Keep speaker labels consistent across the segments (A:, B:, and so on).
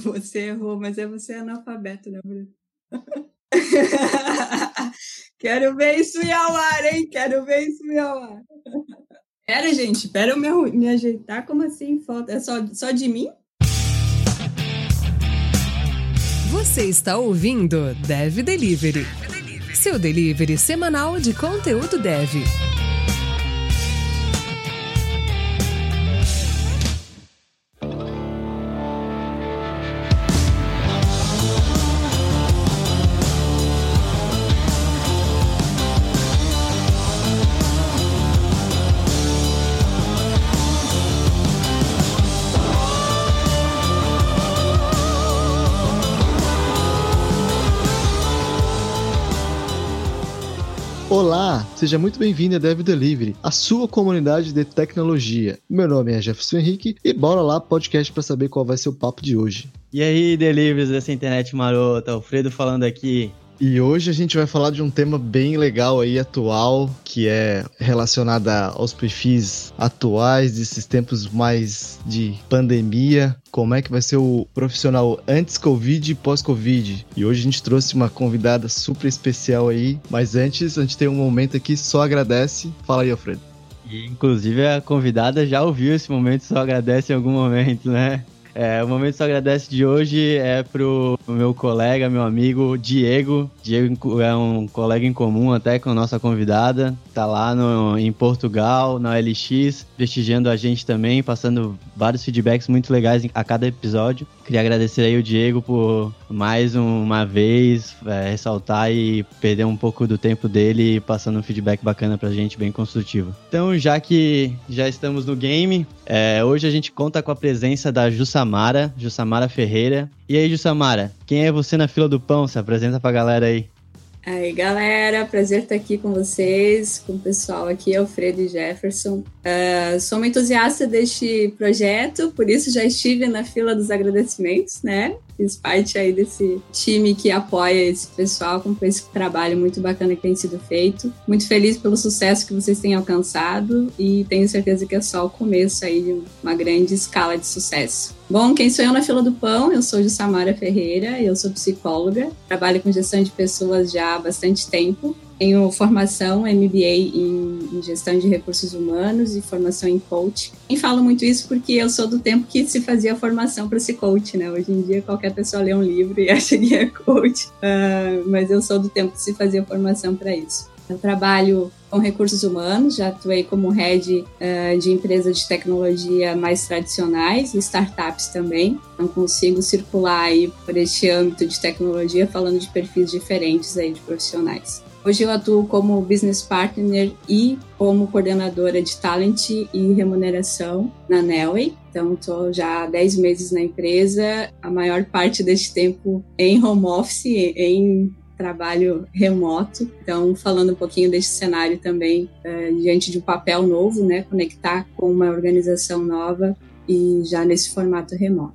A: Você errou, mas é você analfabeto, né, Bruno? Quero ver isso em ao ar, hein? Quero ver isso em ao ar. Pera, gente, pera eu me, me ajeitar. Como assim? Falta? É só, só de mim?
B: Você está ouvindo Dev Delivery. Seu delivery semanal de conteúdo dev.
C: Seja muito bem-vindo a Dev Delivery, a sua comunidade de tecnologia. Meu nome é Jefferson Henrique e bora lá podcast para saber qual vai ser o papo de hoje.
D: E aí, deliveries dessa internet marota, Alfredo falando aqui.
C: E hoje a gente vai falar de um tema bem legal aí, atual, que é relacionado aos perfis atuais desses tempos mais de pandemia. Como é que vai ser o profissional antes Covid e pós-Covid? E hoje a gente trouxe uma convidada super especial aí. Mas antes, a gente tem um momento aqui, só agradece. Fala aí, Alfredo.
D: E, inclusive a convidada já ouviu esse momento, só agradece em algum momento, né? É, o Momento Só Agradece de hoje é pro meu colega, meu amigo Diego. Diego é um colega em comum até com a nossa convidada. Tá lá no, em Portugal, na LX, prestigiando a gente também, passando vários feedbacks muito legais a cada episódio. Queria agradecer aí o Diego por mais uma vez é, ressaltar e perder um pouco do tempo dele passando um feedback bacana pra gente, bem construtivo. Então, já que já estamos no game, é, hoje a gente conta com a presença da Jussamara, Jussamara Ferreira. E aí, Jussamara, quem é você na fila do pão? Se apresenta pra galera aí.
A: Aí, galera, prazer estar aqui com vocês, com o pessoal aqui, Alfredo e Jefferson. Uh, sou uma entusiasta deste projeto, por isso já estive na fila dos agradecimentos, né? Fiz parte aí desse time que apoia esse pessoal com esse trabalho muito bacana que tem sido feito. Muito feliz pelo sucesso que vocês têm alcançado e tenho certeza que é só o começo aí de uma grande escala de sucesso. Bom, quem sou eu na fila do pão? Eu sou de Samara Ferreira, eu sou psicóloga, trabalho com gestão de pessoas já há bastante tempo tenho formação MBA em, em, gestão de recursos humanos e formação em coach. E falo muito isso porque eu sou do tempo que se fazia formação para ser coach, né? Hoje em dia qualquer pessoa lê um livro e acha que é coach, uh, mas eu sou do tempo que se fazia formação para isso. Eu trabalho com recursos humanos, já atuei como head uh, de empresas de tecnologia mais tradicionais e startups também. Não consigo circular aí por este âmbito de tecnologia falando de perfis diferentes aí de profissionais. Hoje eu atuo como business partner e como coordenadora de talent e remuneração na Nelway. Então, estou já há 10 meses na empresa, a maior parte deste tempo em home office, em trabalho remoto. Então, falando um pouquinho desse cenário também, uh, diante de um papel novo, né, conectar com uma organização nova e já nesse formato remoto.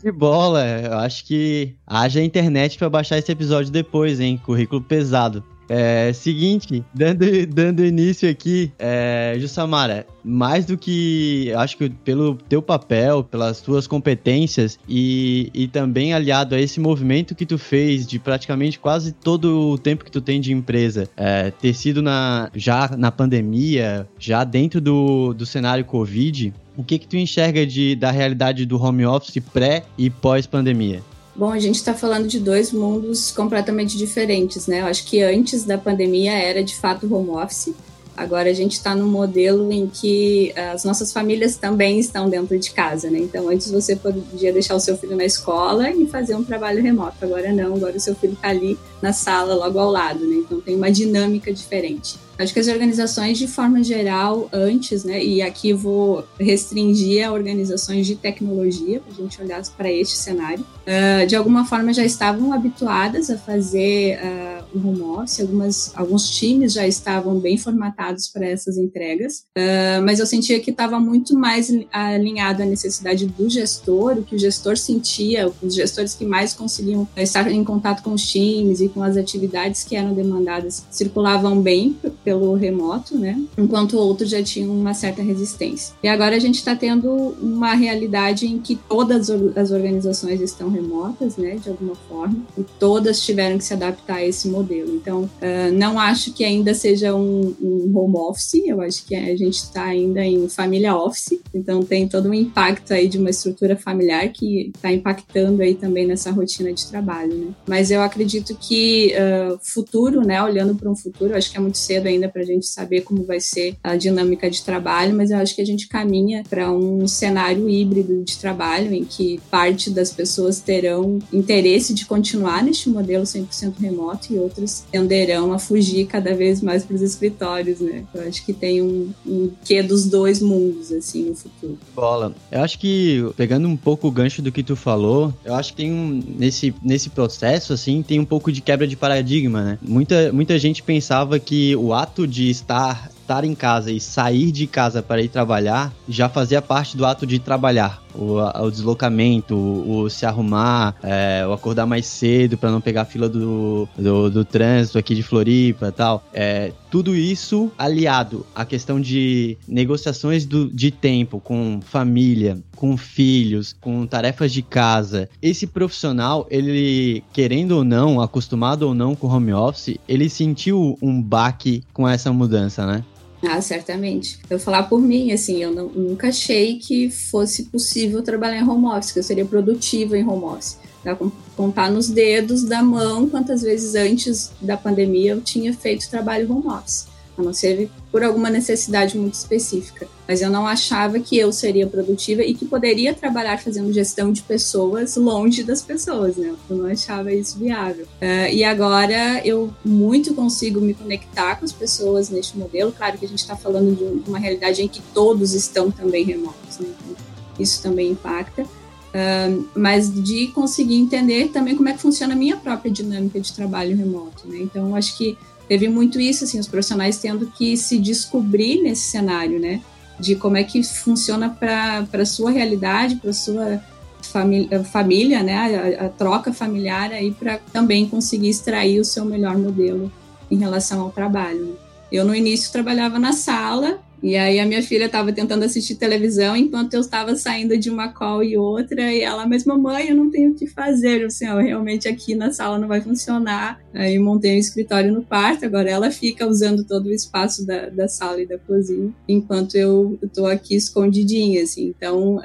D: Que bola! Eu acho que haja internet para baixar esse episódio depois, hein? Currículo pesado. É, seguinte, dando, dando início aqui, é, Jussamara, mais do que, acho que pelo teu papel, pelas tuas competências e, e também aliado a esse movimento que tu fez de praticamente quase todo o tempo que tu tem de empresa, é, ter sido na, já na pandemia, já dentro do, do cenário Covid, o que que tu enxerga de, da realidade do home office pré e pós pandemia?
A: Bom, a gente está falando de dois mundos completamente diferentes, né? Eu acho que antes da pandemia era de fato home office. Agora a gente está num modelo em que as nossas famílias também estão dentro de casa, né? Então antes você podia deixar o seu filho na escola e fazer um trabalho remoto. Agora não, agora o seu filho está ali na sala logo ao lado, né? Então tem uma dinâmica diferente. Acho que as organizações, de forma geral, antes, né, e aqui vou restringir a organizações de tecnologia, para a gente olhar para este cenário, uh, de alguma forma já estavam habituadas a fazer uh, o home office, algumas, alguns times já estavam bem formatados para essas entregas, uh, mas eu sentia que estava muito mais alinhado à necessidade do gestor, o que o gestor sentia, os gestores que mais conseguiam estar em contato com os times e com as atividades que eram demandadas circulavam bem pelo remoto, né? Enquanto outros já tinham uma certa resistência. E agora a gente está tendo uma realidade em que todas as organizações estão remotas, né? De alguma forma, e todas tiveram que se adaptar a esse modelo. Então, uh, não acho que ainda seja um, um home office, eu acho que a gente está ainda em família office, então tem todo um impacto aí de uma estrutura familiar que está impactando aí também nessa rotina de trabalho, né? Mas eu acredito que uh, futuro, né? Olhando para um futuro, acho que é muito cedo ainda para a gente saber como vai ser a dinâmica de trabalho, mas eu acho que a gente caminha para um cenário híbrido de trabalho em que parte das pessoas terão interesse de continuar neste modelo 100% remoto e outras tenderão a fugir cada vez mais para os escritórios, né? Eu acho que tem um, um quê dos dois mundos, assim, no futuro.
D: Bola. Eu acho que, pegando um pouco o gancho do que tu falou, eu acho que tem um, nesse, nesse processo, assim, tem um pouco de quebra de paradigma, né? Muita, muita gente pensava que o ato de estar estar em casa e sair de casa para ir trabalhar já fazia parte do ato de trabalhar. O, o deslocamento, o, o, se arrumar, é, o acordar mais cedo para não pegar a fila do, do, do, trânsito aqui de Floripa e tal. É, tudo isso aliado à questão de negociações do, de tempo com família, com filhos, com tarefas de casa. Esse profissional, ele, querendo ou não, acostumado ou não com home office, ele sentiu um baque com essa mudança, né?
A: Ah, certamente. Eu falar por mim, assim, eu não, nunca achei que fosse possível trabalhar em home office, que eu seria produtiva em home office. Dá contar nos dedos da mão quantas vezes antes da pandemia eu tinha feito trabalho home office a não ser por alguma necessidade muito específica. Mas eu não achava que eu seria produtiva e que poderia trabalhar fazendo gestão de pessoas longe das pessoas, né? Eu não achava isso viável. Uh, e agora eu muito consigo me conectar com as pessoas neste modelo. Claro que a gente está falando de uma realidade em que todos estão também remotos, né? Então, isso também impacta. Uh, mas de conseguir entender também como é que funciona a minha própria dinâmica de trabalho remoto, né? Então, acho que teve muito isso, assim, os profissionais tendo que se descobrir nesse cenário, né? De como é que funciona para a sua realidade, para a sua família, família, né? A, a troca familiar aí para também conseguir extrair o seu melhor modelo em relação ao trabalho. Eu no início trabalhava na sala e aí a minha filha estava tentando assistir televisão enquanto eu estava saindo de uma call e outra, e ela, mas mamãe, eu não tenho o que fazer. Eu assim, ó, realmente aqui na sala não vai funcionar. Aí montei um escritório no quarto, agora ela fica usando todo o espaço da, da sala e da cozinha, enquanto eu estou aqui escondidinha, assim. Então, uh,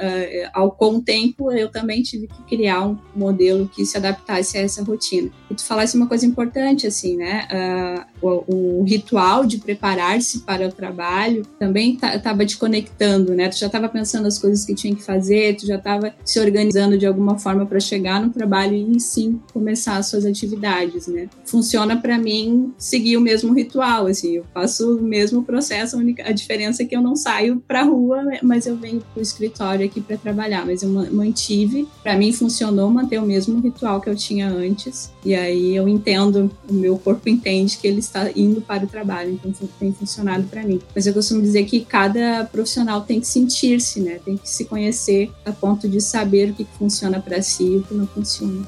A: ao com o tempo, eu também tive que criar um modelo que se adaptasse a essa rotina. E tu falasse uma coisa importante, assim, né? Uh, o, o ritual de preparar-se para o trabalho também estava te conectando, né? Tu já estava pensando as coisas que tinha que fazer, tu já estava se organizando de alguma forma para chegar no trabalho e sim começar as suas atividades, né? Funciona para mim seguir o mesmo ritual, assim, eu faço o mesmo processo, a, única, a diferença é que eu não saio para rua, mas eu venho para o escritório aqui para trabalhar, mas eu mantive, para mim funcionou manter o mesmo ritual que eu tinha antes, e aí eu entendo, o meu corpo entende que ele está indo para o trabalho, então tem funcionado para mim. Mas eu costumo dizer dizer que cada profissional tem que sentir-se, né? Tem que se conhecer a ponto de saber o que funciona para si e o que não funciona.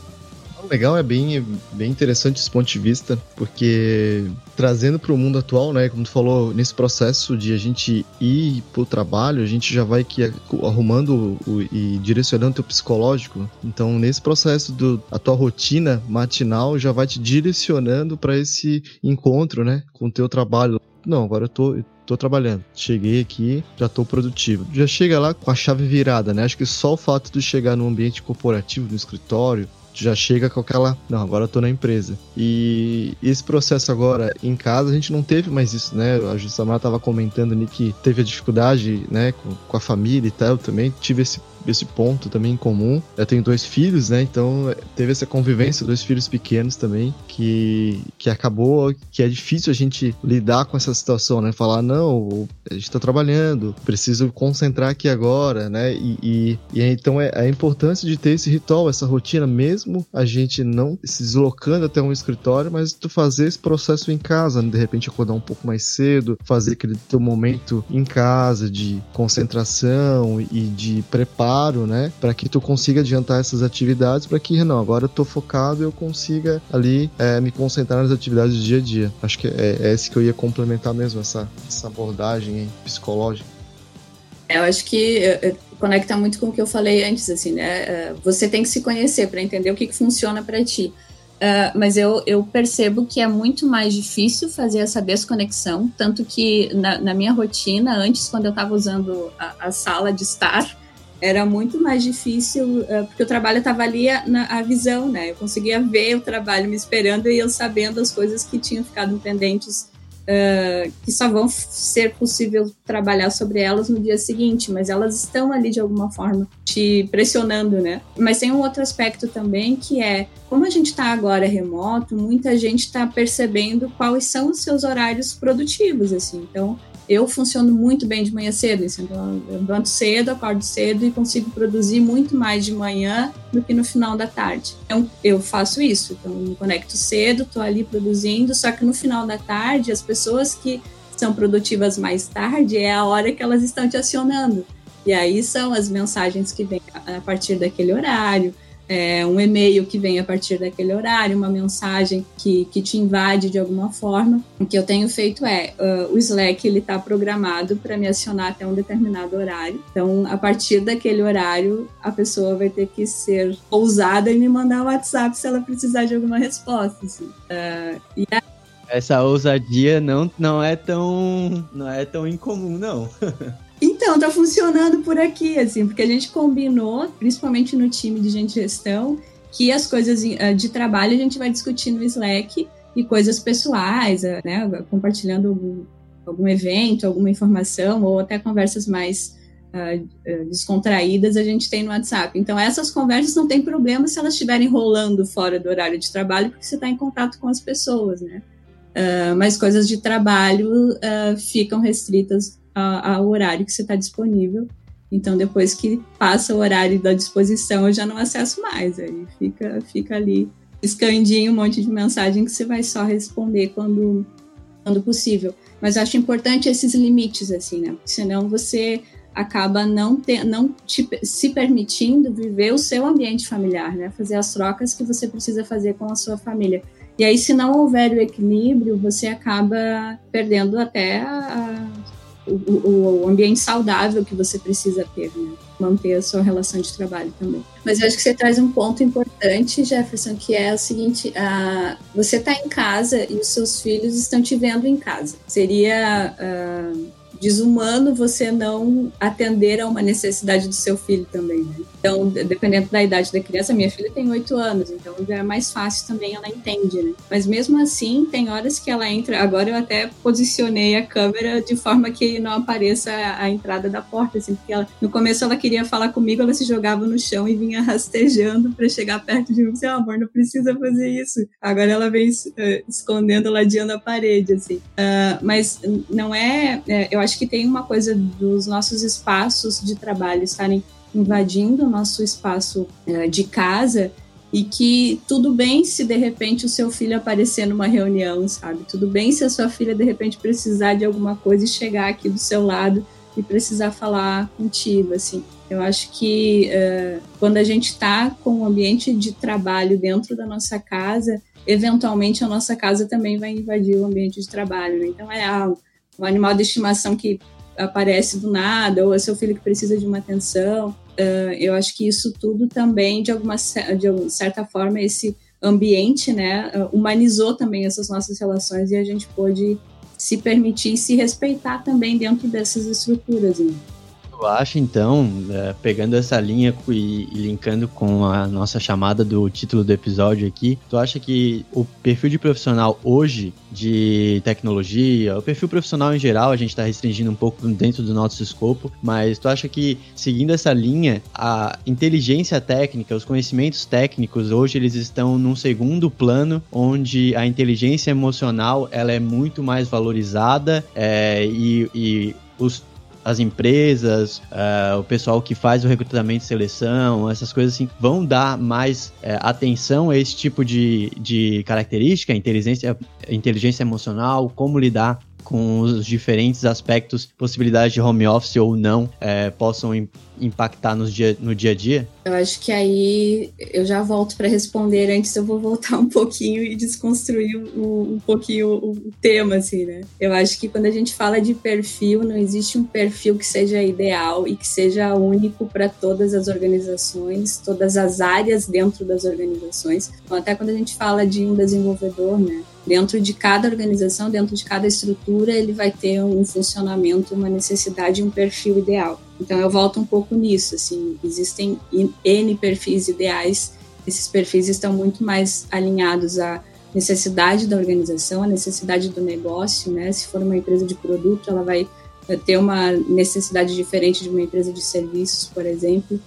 C: Legal, é bem, bem interessante esse ponto de vista, porque trazendo para o mundo atual, né, como tu falou, nesse processo de a gente ir para o trabalho, a gente já vai que arrumando o, e direcionando teu psicológico. Então, nesse processo do a tua rotina matinal já vai te direcionando para esse encontro, né, com o teu trabalho. Não, agora eu tô, tô trabalhando. Cheguei aqui, já tô produtivo. Já chega lá com a chave virada, né? Acho que só o fato de chegar num ambiente corporativo, no escritório, já chega com aquela, não, agora eu tô na empresa. E esse processo agora em casa, a gente não teve mais isso, né? A Jussamara tava comentando ali que teve a dificuldade, né, com, com a família e tal, eu também tive esse esse ponto também em comum. Eu tenho dois filhos, né? Então teve essa convivência, dois filhos pequenos também, que, que acabou que é difícil a gente lidar com essa situação, né? Falar, não, a gente tá trabalhando, preciso concentrar aqui agora, né? E, e, e então é a importância de ter esse ritual, essa rotina, mesmo a gente não se deslocando até um escritório, mas tu fazer esse processo em casa, né? de repente acordar um pouco mais cedo, fazer aquele teu momento em casa de concentração e de preparo claro, né? Para que tu consiga adiantar essas atividades, para que não, agora eu tô focado e eu consiga ali é, me concentrar nas atividades do dia a dia. Acho que é, é esse que eu ia complementar mesmo, essa, essa abordagem hein, psicológica.
A: É, eu acho que é, conecta muito com o que eu falei antes, assim, né? Você tem que se conhecer para entender o que, que funciona para ti. Uh, mas eu, eu percebo que é muito mais difícil fazer essa desconexão, tanto que na, na minha rotina, antes, quando eu estava usando a, a, sala de estar, era muito mais difícil, uh, porque o trabalho estava ali a, na a visão, né? Eu conseguia ver o trabalho me esperando e eu sabendo as coisas que tinham ficado pendentes uh, que só vão ser possível trabalhar sobre elas no dia seguinte, mas elas estão ali de alguma forma te pressionando, né? Mas tem um outro aspecto também que é como a gente está agora remoto, muita gente está percebendo quais são os seus horários produtivos, assim. Então, eu funciono muito bem de manhã cedo, então eu levanto cedo, acordo cedo e consigo produzir muito mais de manhã do que no final da tarde. Então eu faço isso, então me conecto cedo, estou ali produzindo, só que no final da tarde as pessoas que são produtivas mais tarde é a hora que elas estão te acionando. E aí são as mensagens que vêm a partir daquele horário, é, um e-mail que vem a partir daquele horário, uma mensagem que, que te invade de alguma forma. O que eu tenho feito é, uh, o Slack ele está programado para me acionar até um determinado horário. Então, a partir daquele horário, a pessoa vai ter que ser ousada e me mandar o um WhatsApp se ela precisar de alguma resposta. Assim. Uh, e a...
D: Essa ousadia não, não é tão não é tão incomum, não.
A: Então, tá funcionando por aqui, assim, porque a gente combinou, principalmente no time de gente gestão, que as coisas eh, de trabalho a gente vai discutir no Slack e coisas pessoais, eh, né, compartilhando algum, algum evento, alguma informação, ou até conversas mais uh, descontraídas a gente tem no WhatsApp. Então, essas conversas não tem problema se elas estiverem rolando fora do horário de trabalho, porque você está em contato com as pessoas, né? Uh, mas coisas de trabalho uh, ficam restritas ao horário que você está disponível. Então, depois que passa o horário da disposição, eu já não acesso mais. Aí fica, fica ali escandinho um monte de mensagem que você vai só responder quando, quando possível. Mas acho importante esses limites, assim, né? Porque senão você acaba não, ter, não te, se permitindo viver o seu ambiente familiar, né? Fazer as trocas que você precisa fazer com a sua família. E aí, se não houver o equilíbrio, você acaba perdendo até a, o, o, ambiente saudável que você precisa ter, né? manter a sua relação de trabalho também. Mas eu acho que você traz um ponto importante, Jefferson, que é o seguinte: uh, você está em casa e os seus filhos estão te vendo em casa. Seria uh, desumano você não atender a uma necessidade do seu filho também. Né? Então, dependendo da idade da criança, minha filha tem oito anos, então já é mais fácil também, ela entende, né? Mas mesmo assim, tem horas que ela entra. Agora eu até posicionei a câmera de forma que não apareça a, entrada da porta, assim, porque ela, no começo ela queria falar comigo, ela se jogava no chão e vinha rastejando para chegar perto de mim. Assim, oh, amor, não precisa fazer isso. Agora ela vem uh, escondendo, ladeando a parede, assim. Uh, mas não é, é, eu acho que tem uma coisa dos nossos espaços de trabalho estarem invadindo o nosso espaço uh, de casa e que tudo bem se de repente o seu filho aparecer numa reunião, sabe? Tudo bem se a sua filha de repente precisar de alguma coisa e chegar aqui do seu lado e precisar falar contigo, assim. Eu acho que uh, quando a gente está com um ambiente de trabalho dentro da nossa casa, eventualmente a nossa casa também vai invadir o ambiente de trabalho. Né? Então é algo, um animal de estimação que aparece do nada, ou é seu filho que precisa de uma atenção. Uh, eu acho que isso tudo também, de alguma de certa forma, esse ambiente, né, uh, humanizou também essas nossas relações e a gente pôde se permitir se respeitar também dentro dessas estruturas. Né?
D: Tu acha, então, é, pegando essa linha e, e, linkando com a nossa chamada do título do episódio aqui, tu acha que o perfil de profissional hoje de tecnologia, o perfil profissional em geral, a gente está restringindo um pouco dentro do nosso escopo, mas tu acha que, seguindo essa linha, a inteligência técnica, os conhecimentos técnicos, hoje eles estão num segundo plano, onde a inteligência emocional ela é muito mais valorizada é, e, e os as empresas, uh, o pessoal que faz o recrutamento e seleção, essas coisas assim, vão dar mais uh, atenção a esse tipo de, de característica, inteligência, inteligência emocional, como lidar com os diferentes aspectos, possibilidades de home office ou não, uh, possam impactar no dia, no dia a dia?
A: Eu acho que aí eu já volto para responder. Antes eu vou voltar um pouquinho e desconstruir um, um pouquinho o, o, tema, assim, né? Eu acho que quando a gente fala de perfil, não existe um perfil que seja ideal e que seja único para todas as organizações, todas as áreas dentro das organizações. Então, até quando a gente fala de um desenvolvedor, né? Dentro de cada organização, dentro de cada estrutura, ele vai ter um funcionamento, uma necessidade, um perfil ideal. Então eu volto um pouco nisso, assim, existem N perfis ideais, esses perfis estão muito mais alinhados à necessidade da organização, à necessidade do negócio, né? Se for uma empresa de produto, ela vai eh, ter uma necessidade diferente de uma empresa de serviços, por exemplo.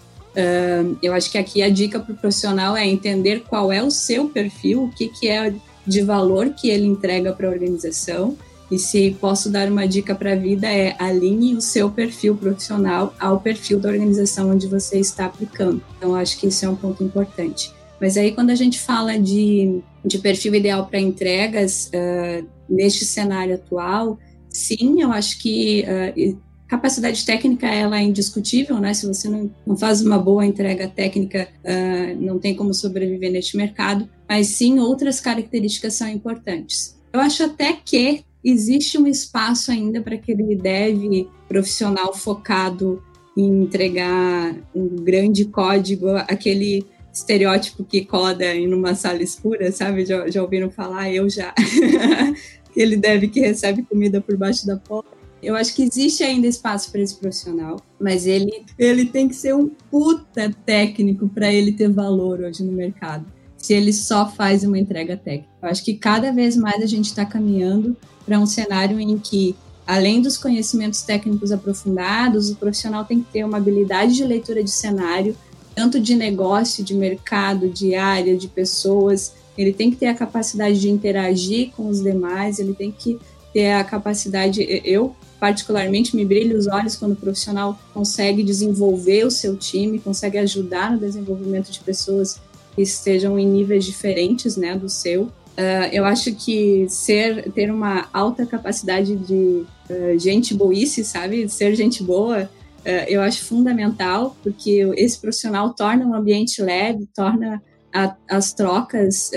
A: Eu acho que aqui a dica para o profissional é entender qual é o seu perfil, o que, que é de valor que ele entrega para a organização. E se posso dar uma dica para a vida é alinhe o seu perfil profissional ao perfil da organização onde você está aplicando. Então acho que isso é um ponto importante. Mas aí quando a gente fala de, de perfil ideal para entregas uh, neste cenário atual, sim, eu acho que uh, capacidade técnica ela é indiscutível, né? Se você não, não faz uma boa entrega técnica, uh, não tem como sobreviver neste mercado mas sim outras características são importantes. Eu acho até que existe um espaço ainda para aquele dev profissional focado em entregar um grande código, aquele estereótipo que coda em uma sala escura, sabe? Já, já ouviram falar? Eu já. aquele dev que recebe comida por baixo da porta. Eu acho que existe ainda espaço para esse profissional, mas ele, ele tem que ser um puta técnico para ele ter valor hoje no mercado se ele só faz uma entrega técnica. Eu acho que cada vez mais a gente está caminhando para um cenário em que, além dos conhecimentos técnicos aprofundados, o profissional tem que ter uma habilidade de leitura de cenário, tanto de negócio, de mercado, de área, de pessoas. Ele tem que ter a capacidade de interagir com os demais, ele tem que ter a capacidade. Eu, particularmente, me brilho os olhos quando o profissional consegue desenvolver o seu time, consegue ajudar no desenvolvimento de pessoas que estejam em níveis diferentes, né, do seu. Uh, eu acho que ser ter uma alta capacidade de uh, gente boice, sabe, ser gente boa, uh, eu acho fundamental porque esse profissional torna um ambiente leve, torna a, as trocas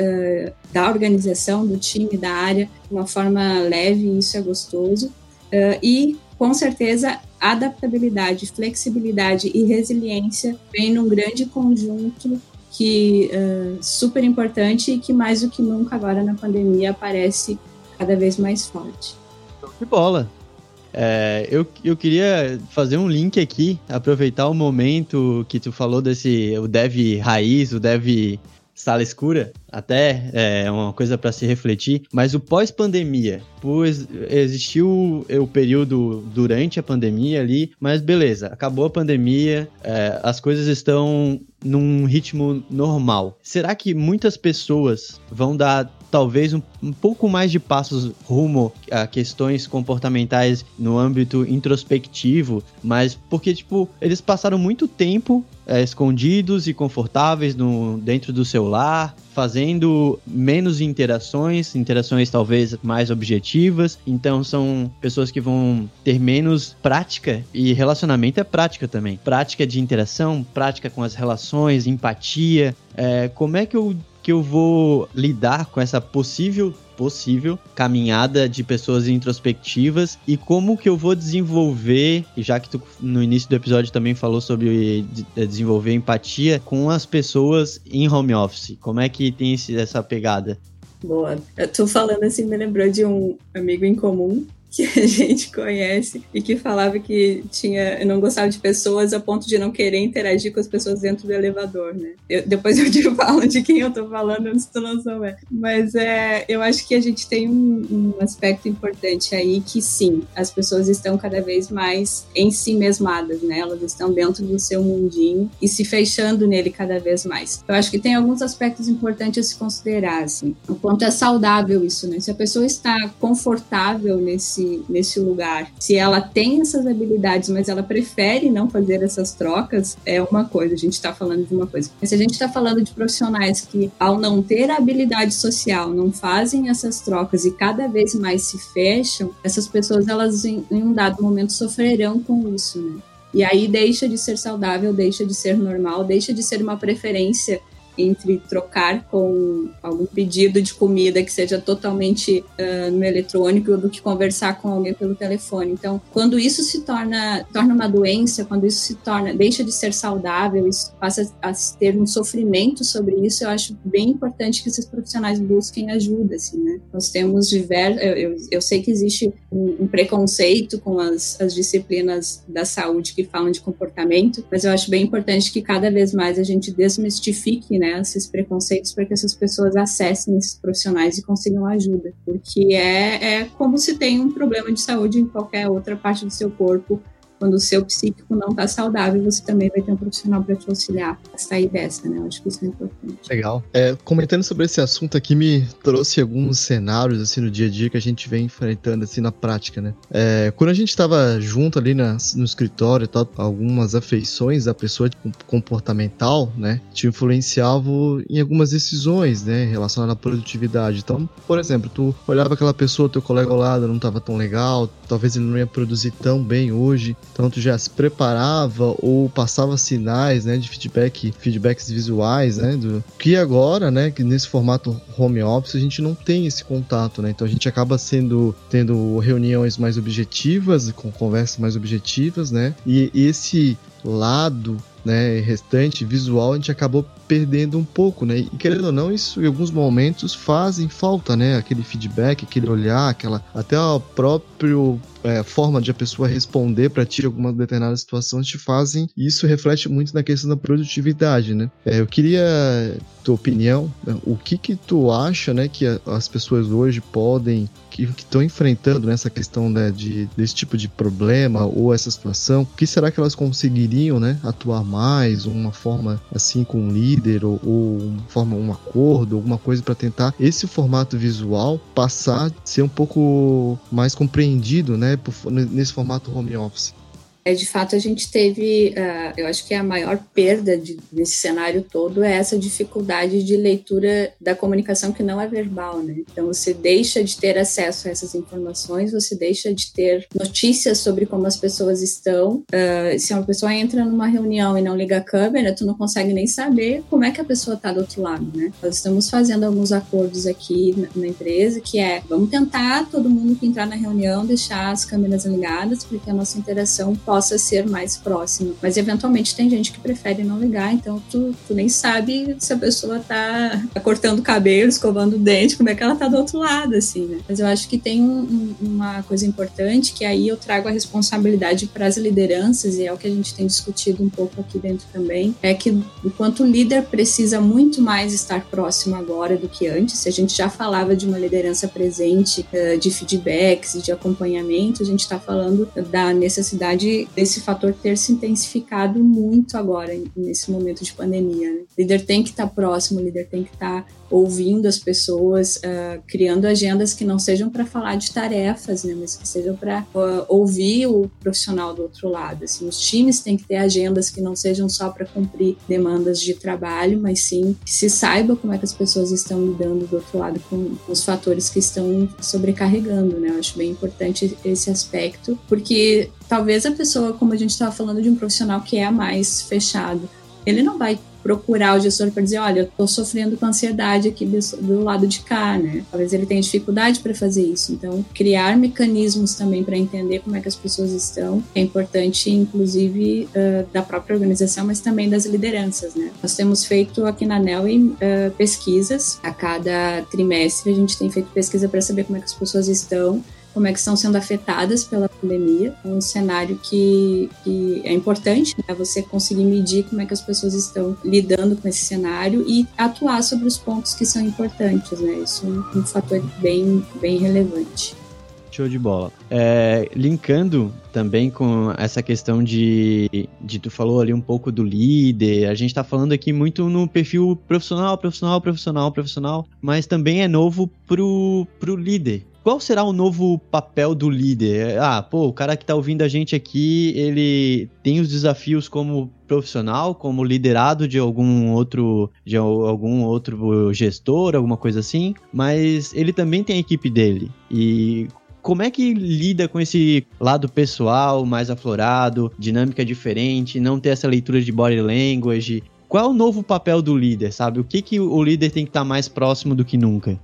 A: da organização, do time, da área, de uma forma leve, e isso é gostoso. E com certeza adaptabilidade, flexibilidade e resiliência vem num grande conjunto que uh, super importante e que mais do que nunca agora na pandemia aparece cada vez mais forte.
D: Que bola! É, eu, eu queria fazer um link aqui, aproveitar o momento que tu falou desse o dev raiz, o dev sala escura, até é uma coisa para se refletir, mas o pós-pandemia, pois existiu o período durante a pandemia ali, mas beleza, acabou a pandemia, é, as coisas estão num ritmo normal. Será que muitas pessoas vão dar talvez um, um, pouco mais de passos rumo a questões comportamentais no âmbito introspectivo, mas porque, tipo, eles passaram muito tempo é, escondidos e confortáveis no, dentro do celular, fazendo menos interações, interações talvez mais objetivas. Então são pessoas que vão ter menos prática e relacionamento é prática também. Prática de interação, prática com as relações, empatia. É, como é que eu que eu vou lidar com essa possível possível caminhada de pessoas introspectivas e como que eu vou desenvolver, já que tu no início do episódio também falou sobre desenvolver empatia com as pessoas em home office. Como é que tem esse, essa pegada?
A: Boa. Eu tô falando assim, me lembrou de um amigo em comum que a gente conhece e que falava que tinha não gostava de pessoas a ponto de não querer interagir com as pessoas dentro do elevador, né? Eu, depois eu te falo de quem eu tô falando antes tu não souber. Mas é, eu acho que a gente tem um, um, aspecto importante aí que sim, as pessoas estão cada vez mais em si mesmadas, né? Elas estão dentro do seu mundinho e se fechando nele cada vez mais. Eu acho que tem alguns aspectos importantes a se considerar, assim. O quanto é saudável isso, né? Se a pessoa está confortável nesse nesse, nesse lugar, se ela tem essas habilidades, mas ela prefere não fazer essas trocas, é uma coisa, a gente está falando de uma coisa. Mas se a gente está falando de profissionais que, ao não ter a habilidade social, não fazem essas trocas e cada vez mais se fecham, essas pessoas, elas em, em um dado momento sofrerão com isso, né? E aí deixa de ser saudável, deixa de ser normal, deixa de ser uma preferência entre trocar com algum pedido de comida que seja totalmente uh, no eletrônico do que conversar com alguém pelo telefone. Então, quando isso se torna, torna uma doença, quando isso se torna, deixa de ser saudável, isso passa a ter um sofrimento sobre isso, eu acho bem importante que esses profissionais busquem ajuda, assim, né? Nós temos diversos, eu, eu, eu sei que existe um, um preconceito com as, as disciplinas da saúde que falam de comportamento, mas eu acho bem importante que cada vez mais a gente desmistifique, né, né, esses preconceitos para que essas pessoas acessem esses profissionais e consigam ajuda, porque é, é como se tem um problema de saúde em qualquer outra parte do seu corpo quando o seu psíquico não está saudável, você também vai ter um profissional para te auxiliar a sair dessa, né? Eu acho que isso é importante.
C: Legal. É, comentando sobre esse assunto aqui, me trouxe alguns cenários, assim, no dia a dia que a gente vem enfrentando, assim, na prática, né? É, quando a gente estava junto ali na, no escritório tal, algumas afeições da pessoa tipo, comportamental, né, te influenciavam em algumas decisões, né, relacionadas à produtividade. Então, por exemplo, tu olhava aquela pessoa, teu colega ao lado não estava tão legal, talvez ele não ia produzir tão bem hoje, tu já se preparava ou passava sinais, né, de feedback, feedbacks visuais, né, do que agora, né, que nesse formato home office a gente não tem esse contato, né? Então a gente acaba sendo tendo reuniões mais objetivas, com conversas mais objetivas, né? E esse lado né, restante visual a gente acabou perdendo um pouco, né? E querendo ou não, isso em alguns momentos fazem falta, né? Aquele feedback, aquele olhar, aquela até a própria é, forma de a pessoa responder para ti algumas determinadas situações te fazem. E isso reflete muito na questão da produtividade, né? É, eu queria tua opinião, né? o que que tu acha, né, que a, as pessoas hoje podem que estão enfrentando nessa questão né, de, desse tipo de problema ou essa situação, o que será que elas conseguiriam, né, atuar mais, uma forma assim com um líder ou, ou uma forma um acordo, alguma coisa para tentar esse formato visual passar ser um pouco mais compreendido, né, por, nesse formato home office
A: é de fato a gente teve, uh, eu acho que a maior perda de, desse cenário todo é essa dificuldade de leitura da comunicação que não é verbal, né? Então você deixa de ter acesso a essas informações, você deixa de ter notícias sobre como as pessoas estão. Uh, se uma pessoa entra numa reunião e não liga a câmera, tu não consegue nem saber como é que a pessoa está do outro lado, né? Nós estamos fazendo alguns acordos aqui na, na empresa que é, vamos tentar todo mundo que entrar na reunião deixar as câmeras ligadas, porque a nossa interação possa ser mais próximo. Mas eventualmente tem gente que prefere não ligar, então tu, tu nem sabe se a pessoa tá, tá cortando cabelo, escovando o dente, como é que ela tá do outro lado, assim, né? Mas eu acho que tem um, um, uma coisa importante que aí eu trago a responsabilidade para as lideranças, e é o que a gente tem discutido um pouco aqui dentro também, é que o quanto o líder precisa muito mais estar próximo agora do que antes. A gente já falava de uma liderança presente, eh, de feedbacks de acompanhamento, a gente está falando da necessidade desse fator ter se intensificado muito agora, nesse momento de pandemia. Né? O líder tem que estar tá próximo, o líder tem que estar tá ouvindo as pessoas, uh, criando agendas que não sejam para falar de tarefas, né, mas que sejam para uh, ouvir o profissional do outro lado. Assim, os times têm que ter agendas que não sejam só para cumprir demandas de trabalho, mas sim que se saiba como é que as pessoas estão lidando do outro lado com, com os fatores que estão sobrecarregando. Né? Eu acho bem importante esse aspecto, porque talvez a pessoa, como a gente estava falando de um profissional que é mais fechado, ele não vai procurar o gestor para dizer, olha, eu estou sofrendo com ansiedade aqui do, do, lado de cá, né? Talvez ele tenha dificuldade para fazer isso. Então, criar mecanismos também para entender como é que as pessoas estão é importante, inclusive uh, da própria organização, mas também das lideranças, né? Nós temos feito aqui na NEL uh, pesquisas a cada trimestre a gente tem feito pesquisa para saber como é que as pessoas estão como é que estão sendo afetadas pela pandemia. É um cenário que, que é importante, né? Você conseguir medir como é que as pessoas estão lidando com esse cenário e atuar sobre os pontos que são importantes, né? Isso é um, um fator bem, bem relevante.
D: Show de bola. É, linkando também com essa questão de, de tu falou ali um pouco do líder, a gente tá falando aqui muito no perfil profissional, profissional, profissional, profissional, mas também é novo pro, pro líder. Qual será o novo papel do líder? Ah, pô, o cara que tá ouvindo a gente aqui, ele tem os desafios como profissional, como liderado de algum outro de algum outro gestor, alguma coisa assim, mas ele também tem a equipe dele. E como é que lida com esse lado pessoal mais aflorado, dinâmica diferente, não ter essa leitura de body language? Qual é o novo papel do líder, sabe? O que, que o líder tem que estar mais próximo do que nunca?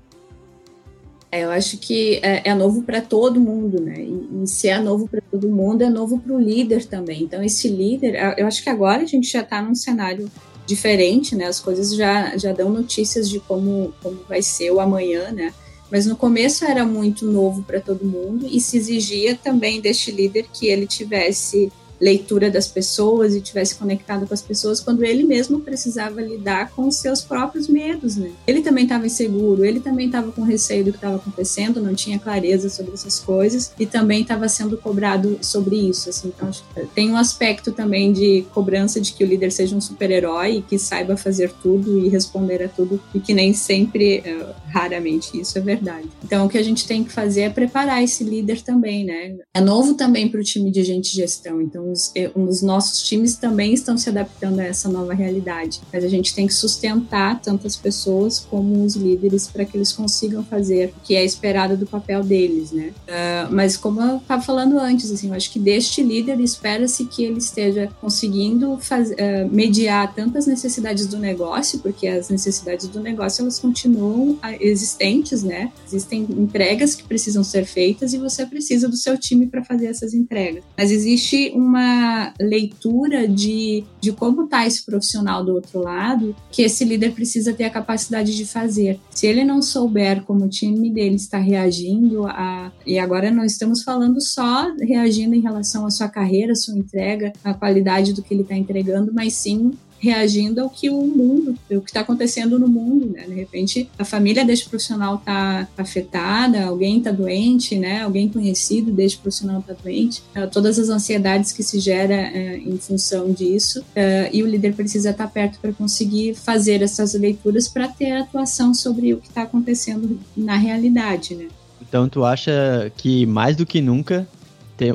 A: É, eu acho que é, é novo para todo mundo, né? E, e, se é novo para todo mundo, é novo para o líder também. Então, esse líder, eu acho que agora a gente já está num cenário diferente, né? As coisas já, já dão notícias de como, como vai ser o amanhã, né? Mas no começo era muito novo para todo mundo e se exigia também deste líder que ele tivesse leitura das pessoas e tivesse conectado com as pessoas quando ele mesmo precisava lidar com os seus próprios medos, né? Ele também estava inseguro, ele também estava com receio do que estava acontecendo, não tinha clareza sobre essas coisas e também estava sendo cobrado sobre isso, assim. Então tem um aspecto também de cobrança de que o líder seja um super-herói que saiba fazer tudo e responder a tudo e que nem sempre, uh, raramente isso é verdade. Então o que a gente tem que fazer é preparar esse líder também, né? É novo também para o time de gente de gestão, então os, os nossos times também estão se adaptando a essa nova realidade. Mas a gente tem que sustentar tantas pessoas como os líderes para que eles consigam fazer o que é esperado do papel deles, né? Uh, mas como eu estava falando antes, assim, eu acho que deste líder espera-se que ele esteja conseguindo faz, uh, mediar tantas necessidades do negócio, porque as necessidades do negócio elas continuam existentes, né? Existem entregas que precisam ser feitas e você precisa do seu time para fazer essas entregas. Mas existe uma uma leitura de, de como está esse profissional do outro lado que esse líder precisa ter a capacidade de fazer. Se ele não souber como o time dele está reagindo a. E agora não estamos falando só reagindo em relação à sua carreira, sua entrega, à qualidade do que ele está entregando, mas sim reagindo ao que o mundo, o que está acontecendo no mundo, né? De repente, a família deste profissional está afetada, alguém está doente, né? Alguém conhecido deste profissional está doente, uh, todas as ansiedades que se gera uh, em função disso, uh, e o líder precisa estar tá perto para conseguir fazer essas leituras para ter atuação sobre o que está acontecendo na realidade, né?
D: Então, tu acha que mais do que nunca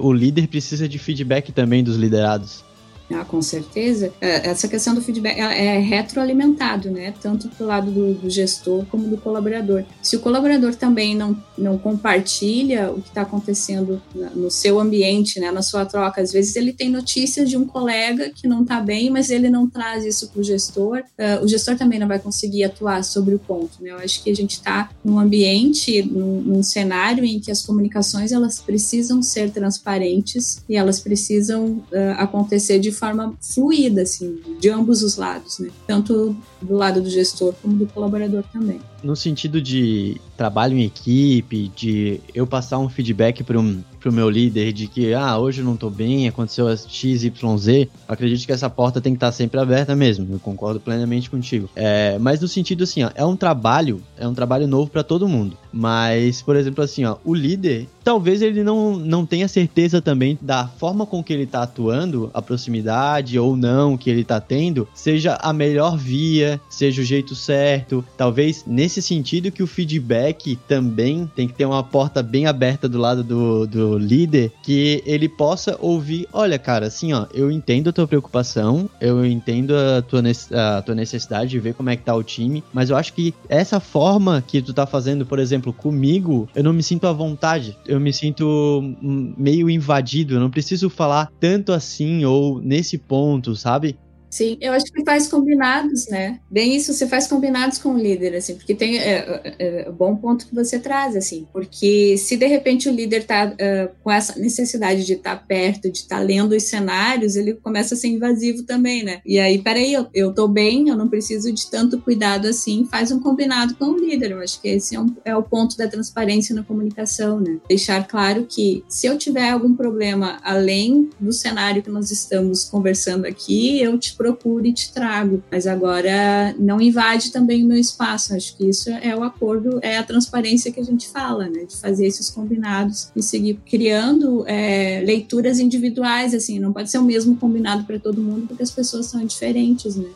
D: o líder precisa de feedback também dos liderados?
A: Ah, com certeza. É, essa questão do feedback é retroalimentado, né? Tanto do lado do, do, gestor como do colaborador. Se o colaborador também não, não compartilha o que está acontecendo no seu ambiente, né? Na sua troca, às vezes ele tem notícias de um colega que não está bem, mas ele não traz isso para o gestor. Uh, o gestor também não vai conseguir atuar sobre o ponto, né? Eu acho que a gente está num ambiente, num, num cenário em que as comunicações elas precisam ser transparentes e elas precisam uh, acontecer de forma fluida, assim, de ambos os lados, né? Tanto do lado do gestor como do colaborador também.
D: No sentido de trabalho em equipe, de eu passar um feedback para um, o meu líder de que, ah, hoje eu não estou bem, aconteceu X, Y, Z, acredito que essa porta tem que estar sempre aberta mesmo, eu concordo plenamente contigo. É, mas no sentido assim, ó, é um trabalho, é um trabalho novo para todo mundo. Mas, por exemplo, assim, ó, o líder, talvez ele não, não tenha certeza também da forma com que ele está atuando, a proximidade ou não que ele está tendo, seja a melhor via, seja o jeito certo. Talvez nesse sentido que o feedback também tem que ter uma porta bem aberta do lado do, do líder, que ele possa ouvir, olha, cara, assim, ó, eu entendo a tua preocupação, eu entendo a tua, a tua necessidade de ver como é que tá o time, mas eu acho que essa forma que tu tá fazendo, por exemplo, exemplo, comigo, eu não me sinto à vontade. Eu me sinto meio invadido. Eu não preciso falar tanto assim ou nesse ponto, sabe?
A: Sim, eu acho que faz combinados, né? Bem isso, você faz combinados com o líder, assim, porque tem é, é, é bom ponto que você traz, assim, porque se de repente o líder tá uh, com essa necessidade de estar tá perto, de estar tá lendo os cenários, ele começa a ser invasivo também, né? E aí, peraí, eu, eu tô bem, eu não preciso de tanto cuidado assim, faz um combinado com o líder. Eu acho que esse é, um, é o ponto da transparência na comunicação, né? Deixar claro que se eu tiver algum problema além do cenário que nós estamos conversando aqui, eu te procuro e te trago. Mas agora não invade também o meu espaço. Acho que isso é o acordo, é a transparência que a gente fala, né? De fazer esses combinados e seguir criando é, leituras individuais, assim. Não pode ser o mesmo combinado para todo mundo, porque as pessoas são diferentes, né?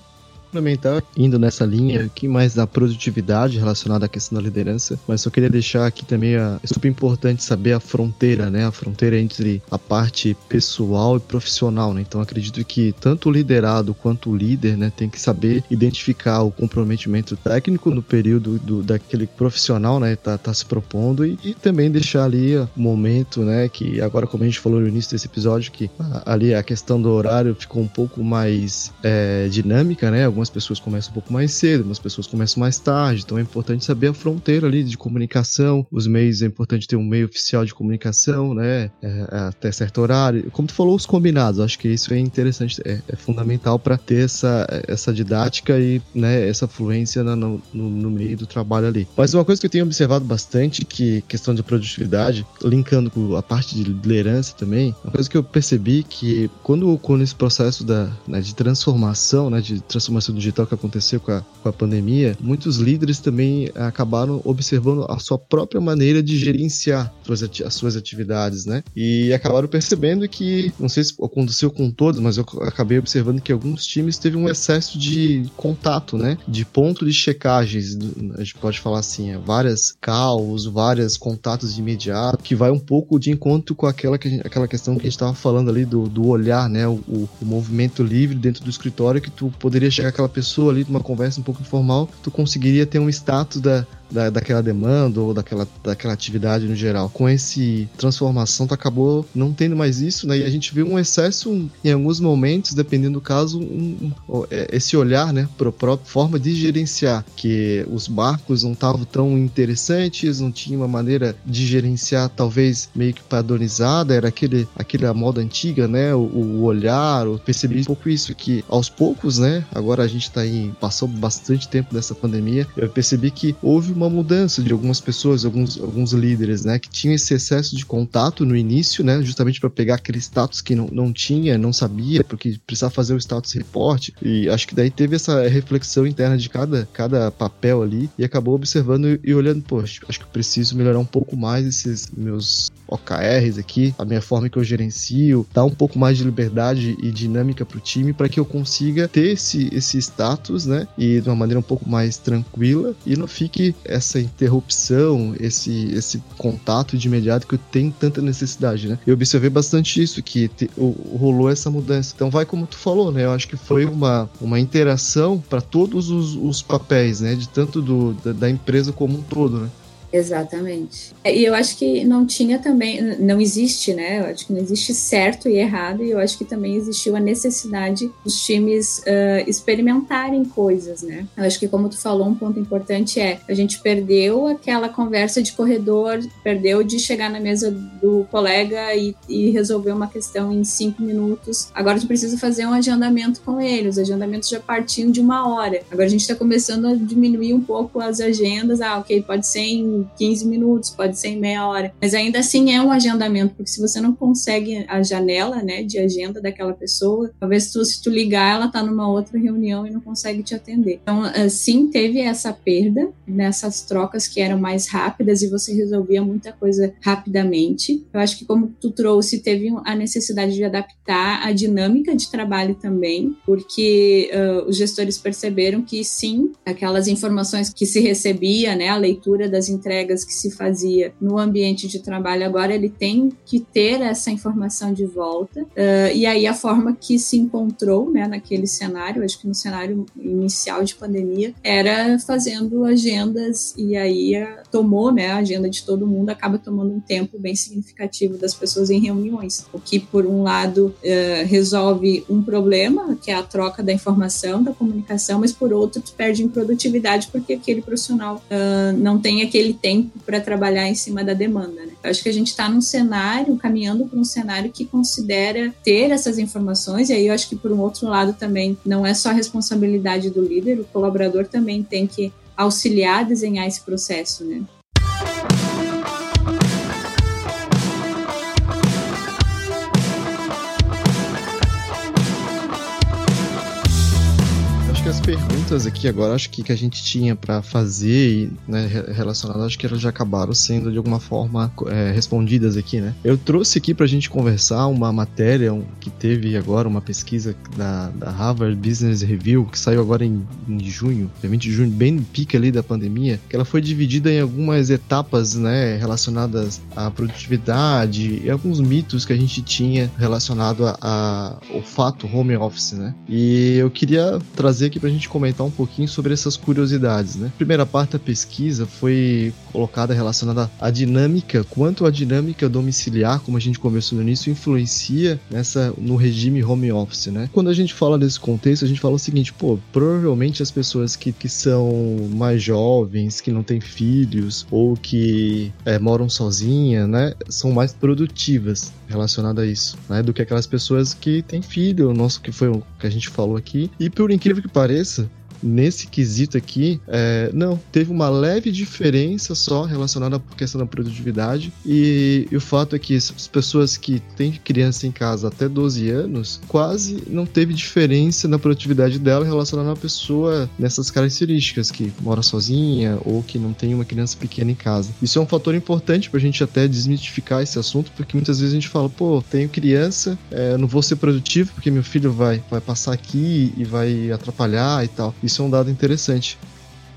C: Complementar, indo nessa linha aqui mais da produtividade relacionada à questão da liderança, mas só queria deixar aqui também a, é super importante saber a fronteira, né? A fronteira entre a parte pessoal e profissional, né? Então acredito que tanto o liderado quanto o líder, né, tem que saber identificar o comprometimento técnico no período do, daquele profissional, né, tá, tá se propondo e, e também deixar ali o momento, né, que agora como a gente falou no início desse episódio, que ali a questão do horário ficou um pouco mais é, dinâmica, né? Algumas pessoas começam um pouco mais cedo, algumas pessoas começam mais tarde, então é importante saber a fronteira ali de comunicação, os meios, é importante ter um meio oficial de comunicação, né? É, até certo horário. Como tu falou, os combinados, acho que isso é interessante, é, é fundamental para ter essa, essa didática e né, essa fluência no, no, no, meio do trabalho ali. Mas uma coisa que eu tenho observado bastante, que questão de produtividade, linkando com a parte de liderança também, uma coisa que eu percebi que quando, quando esse processo da, né, de transformação, né, de transformação digital que aconteceu com a, com a pandemia, muitos líderes também acabaram observando a sua própria maneira de gerenciar as suas atividades, né? E acabaram percebendo que, não sei se aconteceu com todos, mas eu acabei observando que alguns times teve um excesso de contato, né? De ponto de checagens, a gente pode falar assim, é, várias calls, vários contatos de imediato, que vai um pouco de encontro com aquela, que, aquela questão que a gente estava falando ali do, do olhar, né? O, o, o, movimento livre dentro do escritório, que tu poderia chegar aquela pessoa ali numa conversa um pouco informal, tu conseguiria ter um status da, da, daquela demanda ou daquela, daquela atividade no geral. Com esse transformação, tu acabou não tendo mais isso, né? E a gente vê um excesso em alguns momentos, dependendo do caso, um, um, é, esse olhar, né, para a própria forma de gerenciar, que os barcos não estavam tão interessantes, não tinha uma maneira de gerenciar talvez meio que padronizada, era aquele, aquele a moda antiga, né, o, o olhar, eu percebi um pouco isso, que aos poucos, né, agora a gente tá aí, passou bastante tempo dessa pandemia, eu percebi que houve uma mudança de algumas pessoas, alguns, alguns líderes, né, que tinham esse excesso de contato no início, né, justamente para pegar aquele status que não, não tinha, não sabia, porque precisava fazer o status report. E acho que daí teve essa reflexão interna de cada, cada papel ali e acabou observando e olhando, poxa, acho que preciso melhorar um pouco mais esses meus OKRs aqui, a minha forma que eu gerencio, dar um pouco mais de liberdade e dinâmica para o time para que eu consiga ter esse, esse status, né, e de uma maneira um pouco mais tranquila e não fique essa interrupção, esse, esse contato de imediato que eu tenho tanta necessidade, né? Eu observei bastante isso, que te, rolou essa mudança. Então vai como tu falou, né? Eu acho que foi uma, uma interação para todos os, os papéis, né? De tanto do, da, da empresa como um todo, né?
A: Exatamente. É, e eu acho que não tinha também, não existe, né? Eu acho que não existe certo e errado, e eu acho que também existiu a necessidade dos times uh, experimentarem coisas, né? Eu acho que, como tu falou, um ponto importante é a gente perdeu aquela conversa de corredor, perdeu de chegar na mesa do colega e, e resolver uma questão em cinco minutos. Agora tu precisa fazer um agendamento com ele, os agendamentos já partiam de uma hora. Agora a gente está começando a diminuir um pouco as agendas. Ah, ok, pode ser em 15 minutos, pode ser em meia hora, mas ainda assim é um agendamento, porque se você não consegue a janela, né, de agenda daquela pessoa, talvez tu, se tu ligar, ela tá numa outra reunião e não consegue te atender. Então, sim, teve essa perda nessas trocas que eram mais rápidas e você resolvia muita coisa rapidamente. Eu acho que como tu trouxe, teve a necessidade de adaptar a dinâmica de trabalho também, porque uh, os gestores perceberam que sim, aquelas informações que se recebia, né, a leitura das entregas entregas que se fazia no ambiente de trabalho, agora ele tem que ter essa informação de volta. Uh, e aí a forma que se encontrou né, naquele cenário, acho que no cenário inicial de pandemia, era fazendo agendas e aí uh, tomou né, a agenda de todo mundo, acaba tomando um tempo bem significativo das pessoas em reuniões. O que, por um lado, uh, resolve um problema, que é a troca da informação, da comunicação, mas por outro, tu perde em produtividade porque aquele profissional não tem aquele tempo para trabalhar em cima da demanda. Né? Eu acho que a gente está num cenário, caminhando para um cenário que considera ter essas informações, e aí eu acho que, por um outro lado, também não é só responsabilidade do líder, o colaborador também tem que auxiliar a desenhar esse processo. Né?
C: Perguntas aqui agora, acho que, que a gente tinha para fazer né, relacionadas, acho que elas já acabaram sendo de alguma forma é, respondidas aqui, né? Eu trouxe aqui para a gente conversar uma matéria um, que teve agora, uma pesquisa da, da Harvard Business Review, que saiu agora em, em junho, 20 de junho, bem no pique ali da pandemia, que ela foi dividida em algumas etapas, né, relacionadas à produtividade e alguns mitos que a gente tinha relacionado ao fato home office, né? E eu queria trazer aqui para a gente comentar um pouquinho sobre essas curiosidades, né? Primeira parte da pesquisa foi colocada relacionada à dinâmica, quanto a dinâmica domiciliar, como a gente conversou no início, influencia nessa no regime home office, né? Quando a gente fala nesse contexto, a gente fala o seguinte, pô, provavelmente as pessoas que, que são mais jovens, que não têm filhos ou que é, moram sozinha, né, são mais produtivas relacionado a isso, né? Do que aquelas pessoas que têm filho, o nosso que foi o que a gente falou aqui. E por incrível que pareça, nesse quesito aqui, é, não, teve uma leve diferença só relacionada à questão da produtividade. E, e, o fato é que as pessoas que têm criança em casa até 12 anos, quase não teve diferença na produtividade dela relacionada a uma pessoa nessas características, que mora sozinha ou que não tem uma criança pequena em casa. Isso é um fator importante pra gente até desmistificar esse assunto, porque muitas vezes a gente fala, pô, tenho criança, é, não vou ser produtivo porque meu filho vai, vai passar aqui e vai atrapalhar e tal. Isso isso é um dado interessante.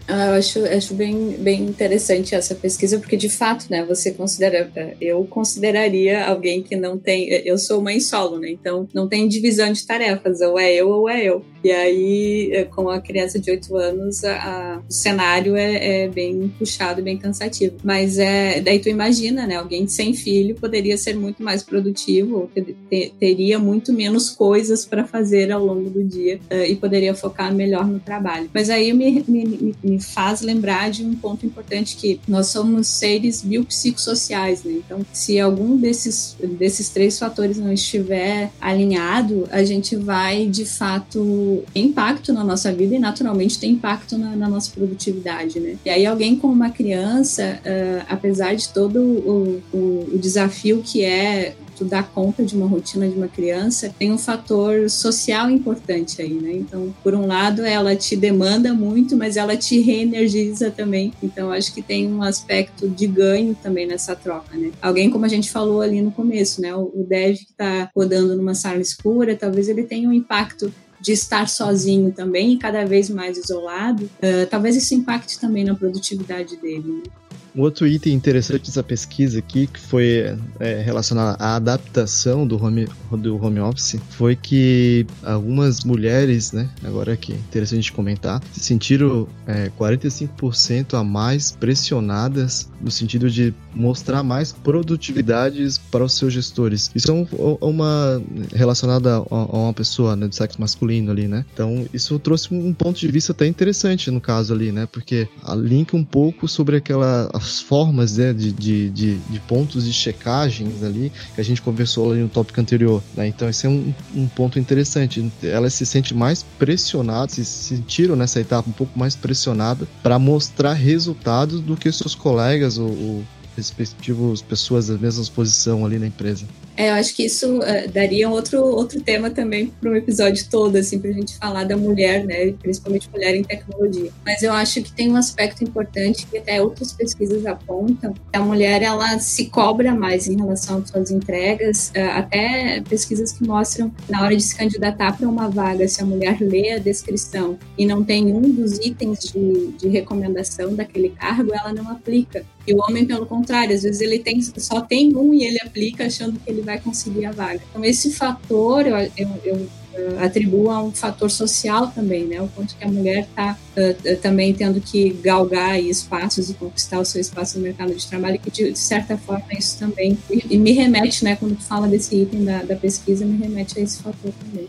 A: Ah, eu acho, acho bem, bem interessante essa pesquisa, porque de fato, né, você considera, eu consideraria alguém que não tem, eu sou mãe solo, né, então não tem divisão de tarefas, ou é eu ou é eu. E aí, eh, com a criança de 8 anos, a, o cenário é, é, bem puxado, bem cansativo. Mas é, daí tu imagina, né, alguém sem filho poderia ser muito mais produtivo, ter, teria muito menos coisas para fazer ao longo do dia e poderia focar melhor no trabalho. Mas aí me, me, me faz lembrar de um ponto importante que nós somos seres biopsicossociais, né? Então, se algum desses, desses três fatores não estiver alinhado, a gente vai, de fato, ter impacto na nossa vida e, naturalmente, ter impacto na, na nossa produtividade, né? E aí, alguém com uma criança, uh, apesar de todo o, o, o desafio que é tu conta de uma rotina de uma criança, tem um fator social importante aí, né? Então, por um lado, ela te demanda muito, mas ela te reenergiza também. Então, acho que tem um aspecto de ganho também nessa troca, né? Alguém, como a gente falou ali no começo, né? O dev que está rodando numa sala escura, talvez ele tenha um impacto de estar sozinho também e cada vez mais isolado, uh, talvez isso impacte também na produtividade dele. Né?
C: Um outro item interessante dessa pesquisa aqui, que foi é, relacionado à adaptação do home, do home office, foi que algumas mulheres, né, agora que é interessante comentar, se sentiram é, 45% a mais pressionadas no sentido de mostrar mais produtividades para os seus gestores. Isso é um, uma relacionada a, a, uma pessoa né, do sexo masculino ali, né? Então, isso trouxe um ponto de vista até interessante no caso ali, né? Porque linka um pouco sobre aquela as formas né, de, de, de, de, pontos de checagens ali que a gente conversou ali no tópico anterior. Né? Então, esse é um, um ponto interessante. Ela se sente mais pressionada, se sentiram nessa etapa um pouco mais pressionada para mostrar resultados do que seus colegas ou, ou respectivos pessoas da mesma posição ali na empresa.
A: É, eu acho que isso uh, daria outro, outro tema também para um episódio todo, assim, para a gente falar da mulher, né, principalmente mulher em tecnologia. Mas eu acho que tem um aspecto importante que até outras pesquisas apontam, que a mulher ela se cobra mais em relação às suas entregas, uh, até pesquisas que mostram na hora de se candidatar para uma vaga, se a mulher lê a descrição e não tem um dos itens de, de recomendação daquele cargo, ela não aplica. E o homem, pelo contrário, às vezes ele tem, só tem um e ele aplica achando que ele vai conseguir a vaga. Então, esse fator eu, eu, eu atribuo a um fator social também, né? O quanto que a mulher está uh, também tendo que galgar espaços e conquistar o seu espaço no mercado de trabalho, que de, de certa forma isso também e, e, me remete, né? Quando tu fala desse item da, da pesquisa, me remete a esse fator também.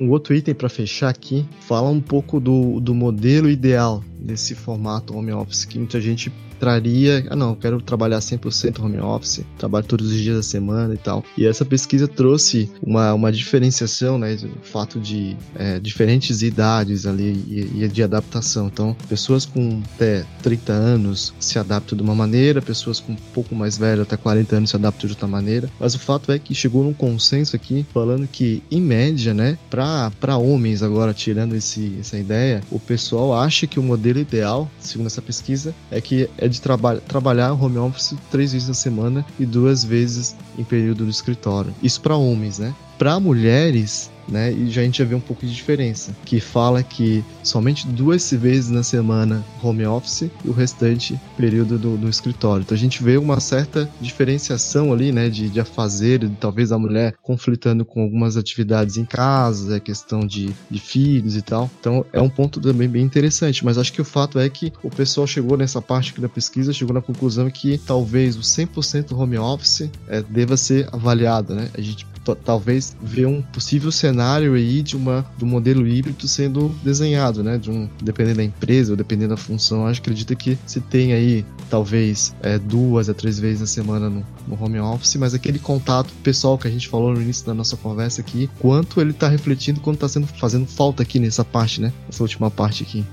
C: Um outro item para fechar aqui fala um pouco do, do modelo ideal nesse formato home office que muita gente traria, ah não, quero trabalhar 100% home office, trabalho todos os dias da semana e tal. E essa pesquisa trouxe uma, uma diferenciação, né, do fato de é, diferentes idades ali e, e, de adaptação. Então, pessoas com até 30 anos se adaptam de uma maneira, pessoas com um pouco mais velhas, até 40 anos, se adaptam de outra maneira. Mas o fato é que chegou num consenso aqui, falando que, em média, né, para homens agora, tirando esse, essa ideia, o pessoal acha que o modelo ideal, segundo essa pesquisa, é que é de traba trabalhar home office três vezes na semana e duas vezes em período no escritório. Isso para homens, né? Para mulheres, né? E já a gente já vê um pouco de diferença, que fala que somente duas vezes na semana home office e o restante período do, do escritório. Então a gente vê uma certa diferenciação ali, né, de, de afazer, de, talvez a mulher conflitando com algumas atividades em casa, é questão de, de filhos e tal. Então é um ponto também bem interessante, mas acho que o fato é que o pessoal chegou nessa parte aqui da pesquisa, chegou na conclusão que talvez o 100% home office é, deva ser avaliado, né? A gente talvez ver um possível cenário aí de uma do modelo híbrido sendo desenhado, né? De um dependendo da empresa ou dependendo da função, acho que acredita que se tem aí talvez é, duas a três vezes na semana no, no, home office, mas aquele contato pessoal que a gente falou no início da nossa conversa aqui, quanto ele está refletindo, quanto está sendo fazendo falta aqui nessa parte, né? Essa última parte aqui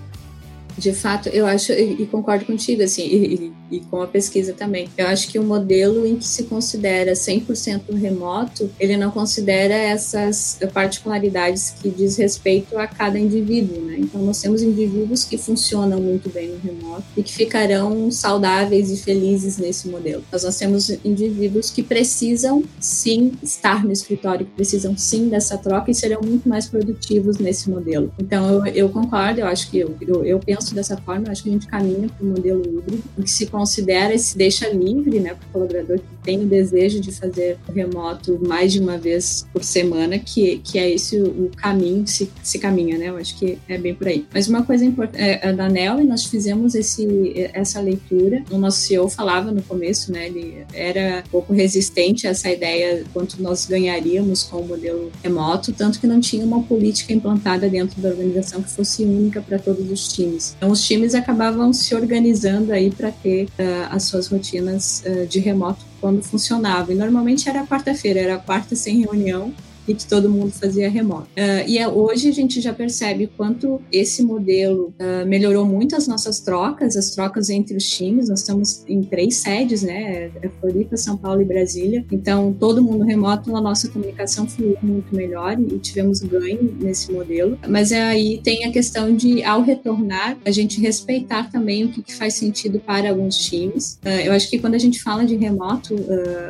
A: de fato, eu acho, e, concordo contigo, assim, e, e, com a pesquisa também. Eu acho que o modelo em que se considera 100% remoto, ele não considera essas particularidades que diz respeito a cada indivíduo, né? Então, nós temos indivíduos que funcionam muito bem no remoto e que ficarão saudáveis e felizes nesse modelo. Mas nós temos indivíduos que precisam, sim, estar no escritório, que precisam, sim, dessa troca e serão muito mais produtivos nesse modelo. Então, eu, eu concordo, eu acho que eu, eu, eu penso dessa forma, eu acho que a gente caminha para um modelo híbrido, em que se considera e se deixa livre né, para o colaborador tem o desejo de fazer remoto mais de uma vez por semana, que, que é esse o, caminho que se, se caminha, né? Eu acho que é bem por aí. Mas uma coisa importante, é, da NEL, nós fizemos esse, essa leitura, o nosso CEO falava no começo, né? Ele era um pouco resistente a essa ideia quanto nós ganharíamos com o modelo remoto, tanto que não tinha uma política implantada dentro da organização que fosse única para todos os times. Então, os times acabavam se organizando aí para ter uh, as suas rotinas uh, de remoto quando funcionava. E normalmente era quarta-feira, era quarta sem reunião, e que todo mundo fazia remoto. Uh, e é, hoje a gente já percebe quanto esse modelo uh, melhorou muito as nossas trocas, as trocas entre os times. Nós estamos em três sedes, né? É Floripa, São Paulo e Brasília. Então, todo mundo remoto, a nossa comunicação fluiu muito melhor e tivemos ganho nesse modelo. Mas aí tem a questão de, ao retornar, a gente respeitar também o que, que faz sentido para alguns times. Uh, eu acho que quando a gente fala de remoto,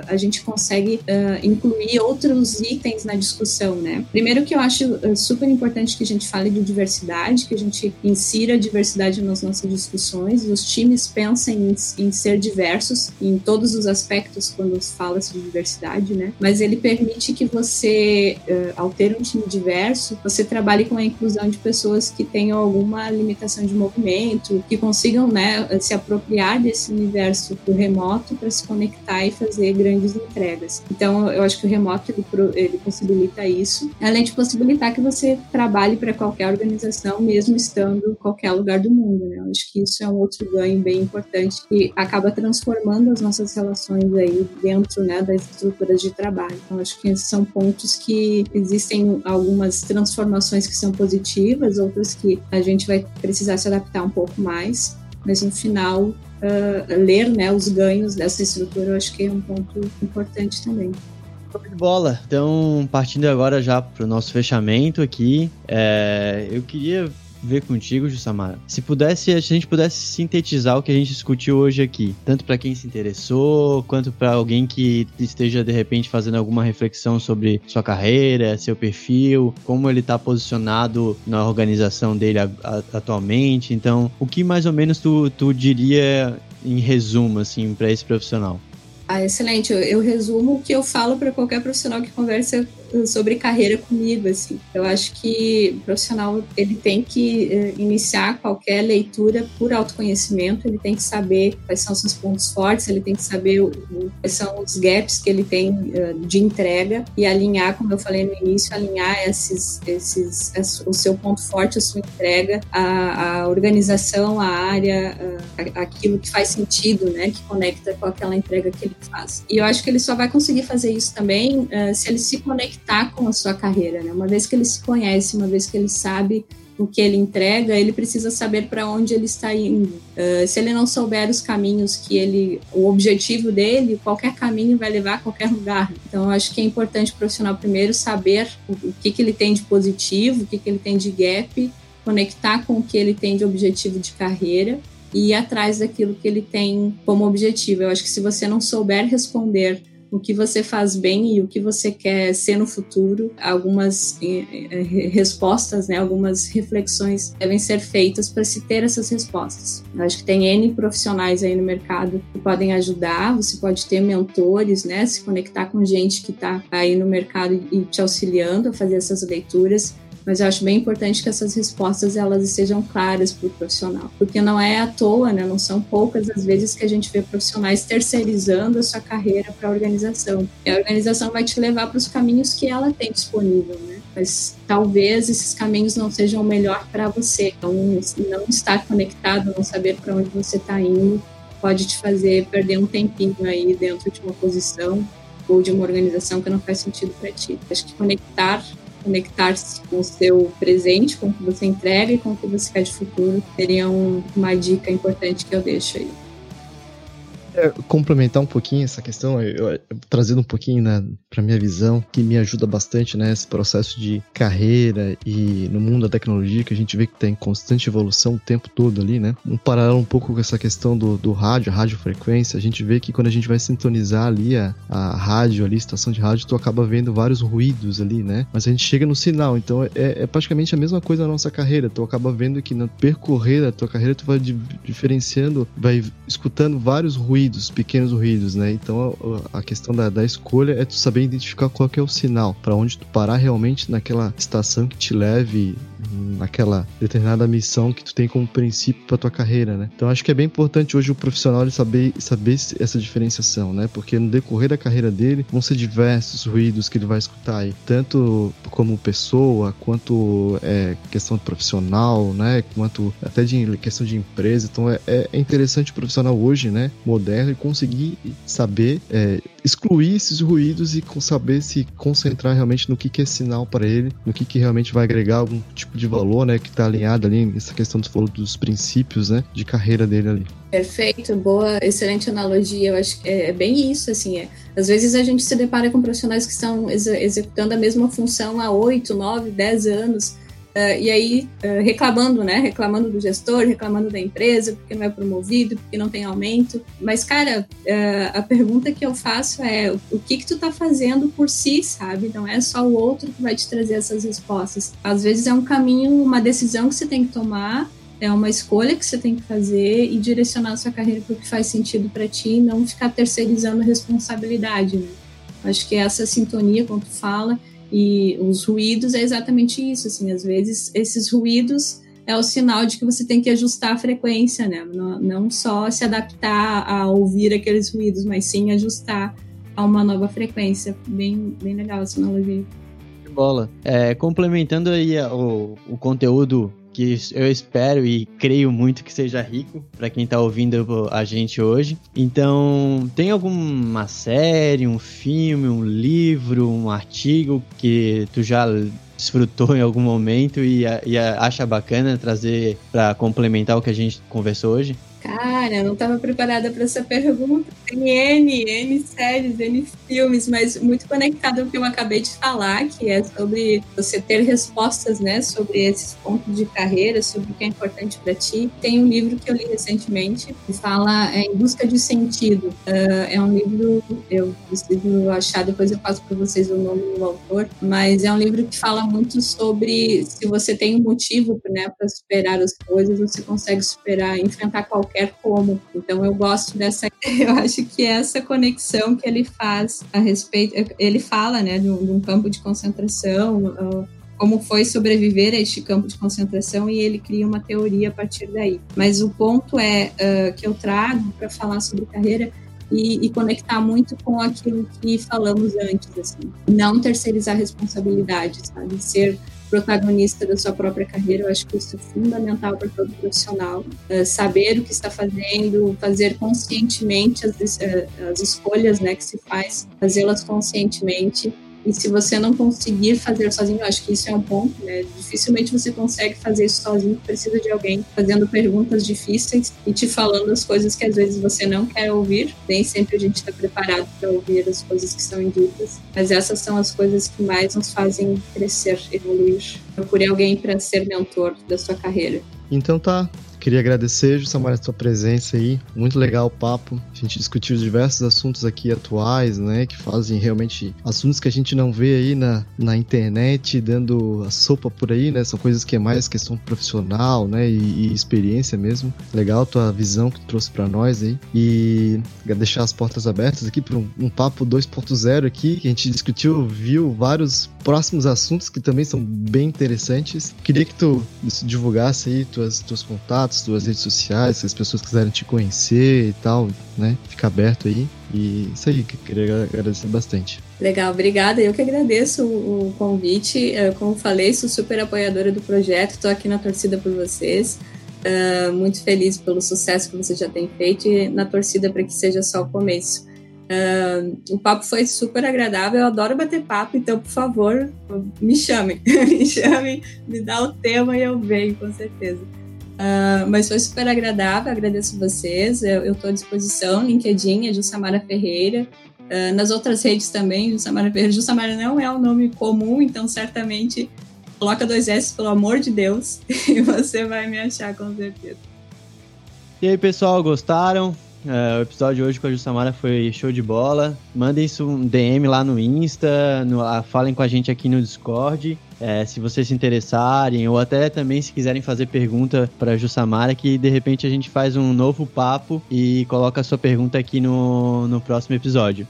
A: a gente consegue incluir outros itens na discussão, né? Primeiro que eu acho eh, super importante que a gente fale de diversidade, que a gente insira a diversidade nas nossas discussões, os times pensem em, em ser diversos em todos os aspectos quando fala-se de diversidade, né? Mas ele permite que você, uh, ao ter um time diverso, você trabalhe com a inclusão de pessoas que tenham alguma limitação de movimento, que consigam, né, se apropriar desse universo do remoto para se conectar e fazer grandes entregas. Então, eu acho que o remoto ele, ele possibilita possibilita isso, além de possibilitar que você trabalhe para qualquer organização, mesmo estando em qualquer lugar do mundo. Né? Acho que isso é um outro ganho bem importante que acaba transformando as nossas relações aí dentro né, das estruturas de trabalho. Então, acho que esses são pontos que existem algumas transformações que são positivas, outras que a gente vai precisar se adaptar um pouco mais, mas no final uh, ler né, os ganhos dessa estrutura eu acho que é um ponto importante também.
D: Show de bola. Então, partindo agora já para o nosso fechamento aqui, é, eu queria ver contigo, Jussamara. Se pudesse, se a gente pudesse sintetizar o que a gente discutiu hoje aqui, tanto para quem se interessou, quanto para alguém que esteja de repente fazendo alguma reflexão sobre sua carreira, seu perfil, como ele está posicionado na organização dele a, a, atualmente. Então, o que mais ou menos tu, tu diria em resumo assim para esse profissional?
A: Ah, excelente. Eu, eu, resumo o que eu falo para qualquer profissional que conversa sobre carreira comigo, assim. Eu acho que o profissional ele tem que uh, iniciar qualquer leitura por autoconhecimento, ele tem que saber quais são seus pontos fortes, ele tem que saber quais são os gaps que ele tem uh, de entrega e alinhar, como eu falei no início, alinhar esses, esses, o seu ponto forte, a sua entrega, a, a organização, a área, a, aquilo que faz sentido, né, que conecta com aquela entrega que ele faz. E eu acho que ele só vai conseguir fazer isso também se ele se conectar com a sua carreira, né? Uma vez que ele se conhece, uma vez que ele sabe o que ele entrega, ele precisa saber para onde ele está indo. Uh, se ele não souber os caminhos que ele, o objetivo dele, qualquer caminho vai levar a qualquer lugar. Então, eu acho que é importante o profissional primeiro saber o, o que, que ele tem de positivo, o que, que ele tem de gap, conectar com o que ele tem de objetivo de carreira e ir atrás daquilo que ele tem como objetivo. Eu acho que se você não souber responder o que você faz bem e o que você quer ser no futuro. Algumas eh, eh, respostas, né, algumas reflexões devem ser feitas para se ter essas respostas. Eu acho que tem N profissionais aí no mercado que podem ajudar, você pode ter mentores, né, se conectar com gente que está aí no mercado e te auxiliando a fazer essas leituras mas eu acho bem importante que essas respostas elas sejam claras para o profissional, porque não é à toa, né? Não são poucas as vezes que a gente vê profissionais terceirizando a sua carreira para a organização. E a organização vai te levar para os caminhos que ela tem disponível, né? Mas talvez esses caminhos não sejam o melhor para você. Então, não estar conectado, não saber para onde você está indo, pode te fazer perder um tempinho aí dentro de uma posição ou de uma organização que não faz sentido para ti. Acho que conectar conectar-se com o seu presente, com o que você entrega e com o que você quer de futuro, seria um, uma dica importante que eu deixo aí
C: é, complementar um pouquinho essa questão, eu, eu, trazendo um pouquinho né, para minha visão, que me ajuda bastante nesse né, processo de carreira e no mundo da tecnologia, que a gente vê que tem constante evolução o tempo todo ali, né? Um paralelo um pouco com essa questão do, do rádio, radiofrequência, a gente vê que quando a gente vai sintonizar ali a, a rádio, ali, a estação de rádio, tu acaba vendo vários ruídos ali, né? Mas a gente chega no sinal, então é, é praticamente a mesma coisa na nossa carreira, tu acaba vendo que no percorrer da tua carreira tu vai diferenciando, vai escutando vários ruídos ruídos, pequenos ruídos, né? Então a, a questão da, da, escolha é tu saber identificar qual é o sinal, para onde tu parar realmente naquela estação que te leve naquela determinada missão que tu tem como princípio para tua carreira, né? Então acho que é bem importante hoje o profissional saber saber essa diferenciação, né? Porque no decorrer da carreira dele vão ser diversos ruídos que ele vai escutar aí, tanto como pessoa quanto é, questão profissional, né? Quanto até de questão de empresa. Então é, é interessante o profissional hoje, né? Moderno e conseguir saber é, excluir esses ruídos e saber se concentrar realmente no que, que é sinal para ele, no que, que realmente vai agregar algum tipo de valor, né, que está alinhado ali nessa questão do falou dos princípios, né, de carreira dele ali.
A: Perfeito, boa, excelente analogia. Eu acho que é bem isso, assim. É. Às vezes a gente se depara com profissionais que estão ex executando a mesma função há 8, 9, 10 anos Uh, e aí, uh, reclamando, né? Reclamando do gestor, reclamando da empresa, porque não é promovido, porque não tem aumento. Mas, cara, uh, a pergunta que eu faço é o que que tu tá fazendo por si, sabe? Não é só o outro que vai te trazer essas respostas. Às vezes é um caminho, uma decisão que você tem que tomar, é uma escolha que você tem que fazer e direcionar a sua carreira para o que faz sentido para ti e não ficar terceirizando responsabilidade, né? Acho que é essa sintonia, quando tu fala, e os ruídos é exatamente isso, assim, às vezes esses ruídos é o sinal de que você tem que ajustar a frequência, né? Não, não só se adaptar a ouvir aqueles ruídos, mas sim ajustar a uma nova frequência. Bem, bem legal essa analogia.
D: Bola. É, complementando aí o, o conteúdo que eu espero e creio muito que seja rico para quem está ouvindo a gente hoje. Então, tem alguma série, um filme, um livro, um artigo que tu já desfrutou em algum momento e, e acha bacana trazer para complementar o que a gente conversou hoje?
A: Cara, não estava preparada para essa pergunta. Tem N, N séries, N filmes, mas muito conectado ao que eu acabei de falar, que é sobre você ter respostas, né, sobre esses pontos de carreira, sobre o que é importante para ti. Tem um livro que eu li recentemente que fala é, Em Busca de Sentido. Uh, é um livro, eu preciso achar, depois eu passo para vocês o nome do autor, mas é um livro que fala muito sobre se você tem um motivo né, para superar as coisas, você consegue superar, enfrentar qualquer qualquer como. Então eu gosto dessa, eu acho que essa conexão que ele faz a respeito, ele fala, né, de um, de um campo de concentração, uh, como foi sobreviver a este campo de concentração e ele cria uma teoria a partir daí. Mas o ponto é uh, que eu trago para falar sobre carreira e, e, conectar muito com aquilo que falamos antes, assim, não terceirizar responsabilidades, sabe, ser protagonista da sua própria carreira. Eu acho que isso é fundamental para todo profissional. Uh, saber o que está fazendo, fazer conscientemente as, uh, as escolhas né, que se faz, fazê-las conscientemente e se você não conseguir fazer sozinho, acho que isso é um ponto, né? Dificilmente você consegue fazer isso sozinho, precisa de alguém fazendo perguntas difíceis e te falando as coisas que às vezes você não quer ouvir. Nem sempre a gente está preparado para ouvir as coisas que são ditas, mas essas são as coisas que mais nos fazem crescer, evoluir. Procure alguém para ser mentor da sua carreira.
C: Então tá, Queria agradecer, Jussamara, a sua presença aí. Muito legal o papo. A gente discutiu diversos assuntos aqui atuais, né? Que fazem realmente assuntos que a gente não vê aí na, na internet, dando a sopa por aí, né? São coisas que é mais questão profissional, né? E, e experiência mesmo. Legal tua visão que tu trouxe para nós aí. E deixar as portas abertas aqui para um, um papo 2.0 aqui, que a gente discutiu, viu vários próximos assuntos que também são bem interessantes. Queria que tu divulgasse aí tuas, teus contatos, tuas redes sociais, se as pessoas quiserem te conhecer e tal, né? Fica aberto aí. E isso aí, queria agradecer bastante.
A: Legal, obrigada. Eu que agradeço o, convite. Como falei, sou super apoiadora do projeto, estou aqui na torcida por vocês. Uh, muito feliz pelo sucesso que você já tem feito e na torcida para que seja só o começo. Uh, o papo foi super agradável, eu adoro bater papo, então, por favor, me chamem, me chamem, me dá o tema e eu venho, com certeza. Uh, mas foi super agradável, agradeço vocês, eu estou à disposição, LinkedIn é Jussamara Ferreira, uh, nas outras redes também, Jussamara Ferreira. Jussamara não é um nome comum, então certamente coloca dois S, pelo amor de Deus, e você vai me achar com certeza.
D: E aí, pessoal, gostaram? É, o episódio de hoje com a Jussamara foi show de bola. Mandem isso um DM lá no Insta, no, falem com a gente aqui no Discord. É, se vocês se interessarem, ou até também se quiserem fazer pergunta para Jussamara, que de repente a gente faz um novo papo e coloca a sua pergunta aqui no, no próximo episódio.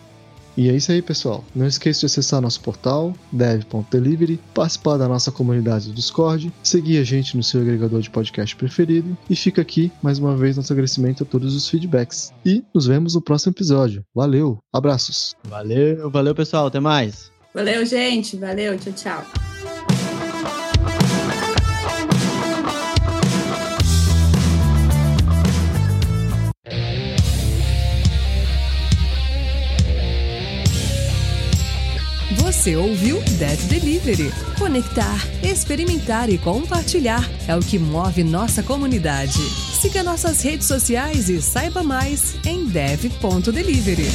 C: E é isso aí, pessoal. Não esqueça de acessar nosso portal, dev.delivery, participar da nossa comunidade do Discord, seguir a gente no seu agregador de podcast preferido e fica aqui mais uma vez nosso agradecimento a todos os feedbacks. E nos vemos no próximo episódio. Valeu, abraços.
D: Valeu, valeu pessoal, até mais.
A: Valeu, gente. Valeu, tchau, tchau.
B: Você ouviu Dev Delivery. Conectar, experimentar e compartilhar é o que move nossa comunidade. Siga nossas redes sociais e saiba mais em dev.delivery.